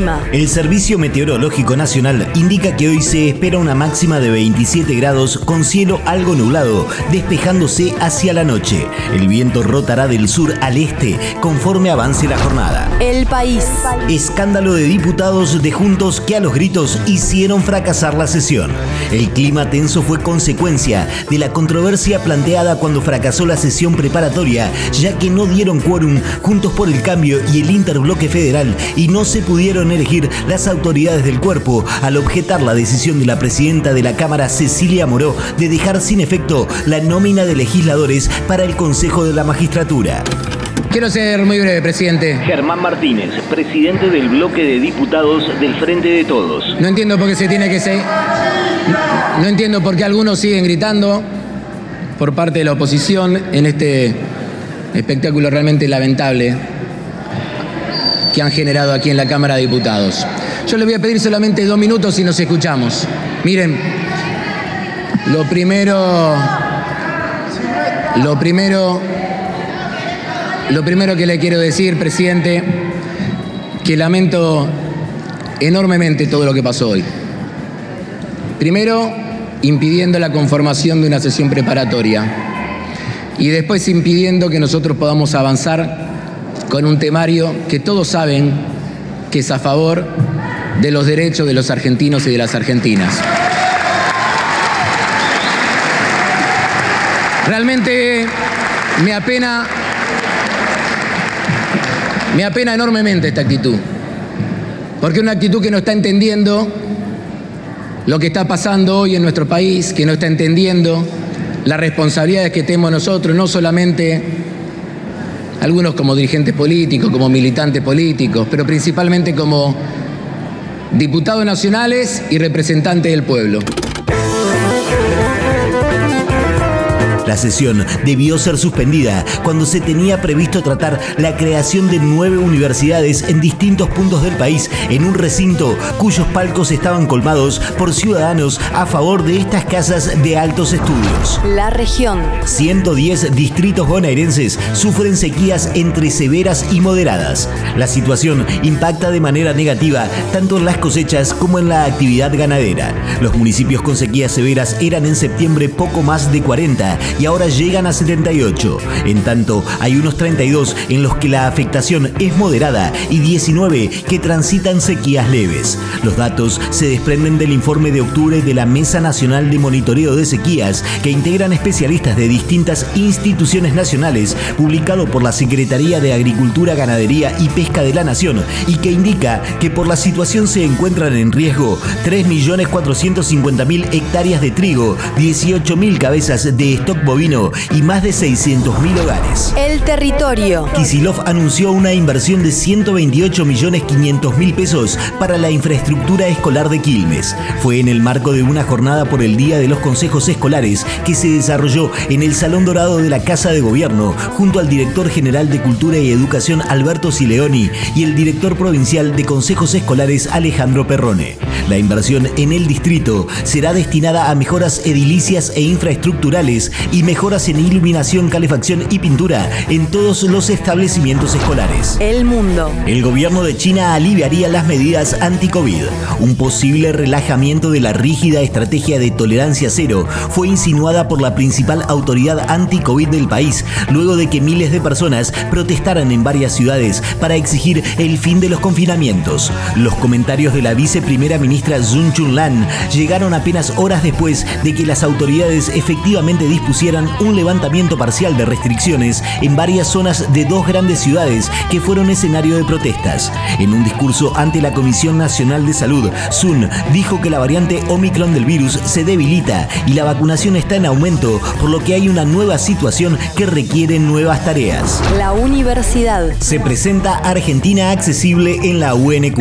El clima. El Servicio Meteorológico Nacional indica que hoy se espera una máxima de 27 grados con cielo algo nublado, despejándose hacia la noche. El viento rotará del sur al este conforme avance la jornada. El país. Escándalo de diputados de Juntos que a los gritos hicieron fracasar la sesión. El clima tenso fue consecuencia de la controversia planteada cuando fracasó la sesión preparatoria, ya que no dieron quórum Juntos por el Cambio y el Interbloque Federal y no se pudieron elegir las autoridades del cuerpo al objetar la decisión de la presidenta de la Cámara, Cecilia Moró, de dejar sin efecto la nómina de legisladores para el Consejo de la Magistratura. Quiero ser muy breve, presidente. Germán Martínez, presidente del bloque de diputados del Frente de Todos. No entiendo por qué se tiene que ser. No entiendo por qué algunos siguen gritando por parte de la oposición en este espectáculo realmente lamentable que han generado aquí en la Cámara de Diputados. Yo les voy a pedir solamente dos minutos y nos escuchamos. Miren, lo primero, lo primero, lo primero que le quiero decir, presidente, que lamento enormemente todo lo que pasó hoy. Primero, impidiendo la conformación de una sesión preparatoria y después impidiendo que nosotros podamos avanzar con un temario que todos saben que es a favor de los derechos de los argentinos y de las argentinas. Realmente me apena, me apena enormemente esta actitud, porque es una actitud que no está entendiendo lo que está pasando hoy en nuestro país, que no está entendiendo las responsabilidades que tenemos nosotros, no solamente algunos como dirigentes políticos, como militantes políticos, pero principalmente como diputados nacionales y representantes del pueblo. La sesión debió ser suspendida cuando se tenía previsto tratar la creación de nueve universidades en distintos puntos del país en un recinto cuyos palcos estaban colmados por ciudadanos a favor de estas casas de altos estudios. La región. 110 distritos bonaerenses sufren sequías entre severas y moderadas. La situación impacta de manera negativa tanto en las cosechas como en la actividad ganadera. Los municipios con sequías severas eran en septiembre poco más de 40 y ahora llegan a 78. En tanto, hay unos 32 en los que la afectación es moderada y 19 que transitan sequías leves. Los datos se desprenden del informe de octubre de la Mesa Nacional de Monitoreo de Sequías, que integran especialistas de distintas instituciones nacionales, publicado por la Secretaría de Agricultura, Ganadería y Pesca de la Nación, y que indica que por la situación se encuentran en riesgo 3.450.000 hectáreas de trigo, 18.000 cabezas de stock bovino y más de 600.000 hogares. El territorio. Kisilov anunció una inversión de 128 millones 500 mil pesos para la infraestructura escolar de Quilmes. Fue en el marco de una jornada por el Día de los Consejos Escolares que se desarrolló en el Salón Dorado de la Casa de Gobierno junto al director general de Cultura y Educación Alberto Sileoni y el director provincial de Consejos Escolares Alejandro Perrone. La inversión en el distrito será destinada a mejoras edilicias e infraestructurales y mejoras en iluminación, calefacción y pintura en todos los establecimientos escolares. El mundo. El gobierno de China aliviaría las medidas anti-COVID. Un posible relajamiento de la rígida estrategia de tolerancia cero fue insinuada por la principal autoridad anti-COVID del país, luego de que miles de personas protestaran en varias ciudades para exigir el fin de los confinamientos. Los comentarios de la viceprimera ministra Zun Chunlan llegaron apenas horas después de que las autoridades efectivamente dispusieran un levantamiento parcial de restricciones en varias zonas de dos grandes ciudades que fueron escenario de protestas. En un discurso ante la Comisión Nacional de Salud, Sun dijo que la variante Omicron del virus se debilita y la vacunación está en aumento, por lo que hay una nueva situación que requiere nuevas tareas. La universidad. Se presenta Argentina Accesible en la UNQ.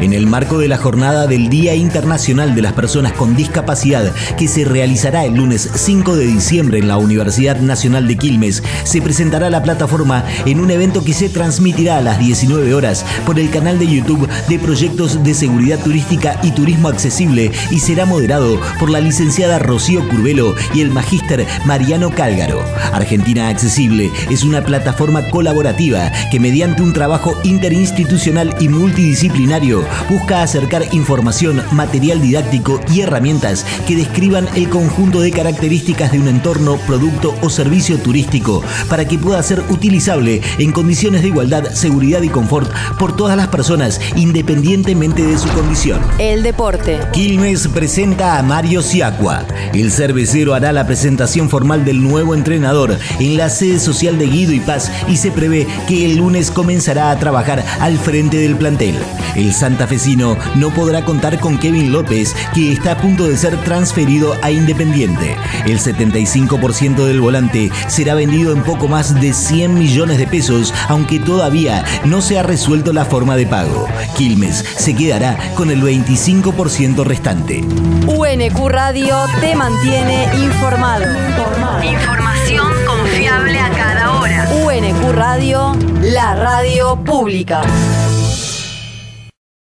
En el marco de la jornada del Día Internacional de las Personas con Discapacidad, que se realizará el lunes 5 de diciembre en la Universidad Nacional de Quilmes, se presentará la plataforma en un evento que se transmitirá a las 19 horas por el canal de YouTube de Proyectos de Seguridad Turística y Turismo Accesible y será moderado por la licenciada Rocío Curvelo y el magíster Mariano Cálgaro. Argentina Accesible es una plataforma colaborativa que mediante un trabajo interinstitucional y multidisciplinario busca acercar información, material didáctico y herramientas que describan el conjunto de características de un entorno, producto o servicio turístico para que pueda ser utilizable en condiciones de igualdad, seguridad y confort por todas las personas independientemente de su condición. El deporte. Quilmes presenta a Mario Siacua. El cervecero hará la presentación formal del nuevo entrenador en la sede social de Guido y Paz y se prevé que el lunes comenzará a trabajar al frente del plantel. El santafesino no podrá contar con Kevin López, que está a punto de ser transferido a Independiente. El 75% del volante será vendido en poco más de 100 millones de pesos, aunque todavía no se ha resuelto la forma de pago. Quilmes se quedará con el 25% restante. UNQ Radio te mantiene informado. Información confiable a cada hora. UNQ Radio, la radio pública.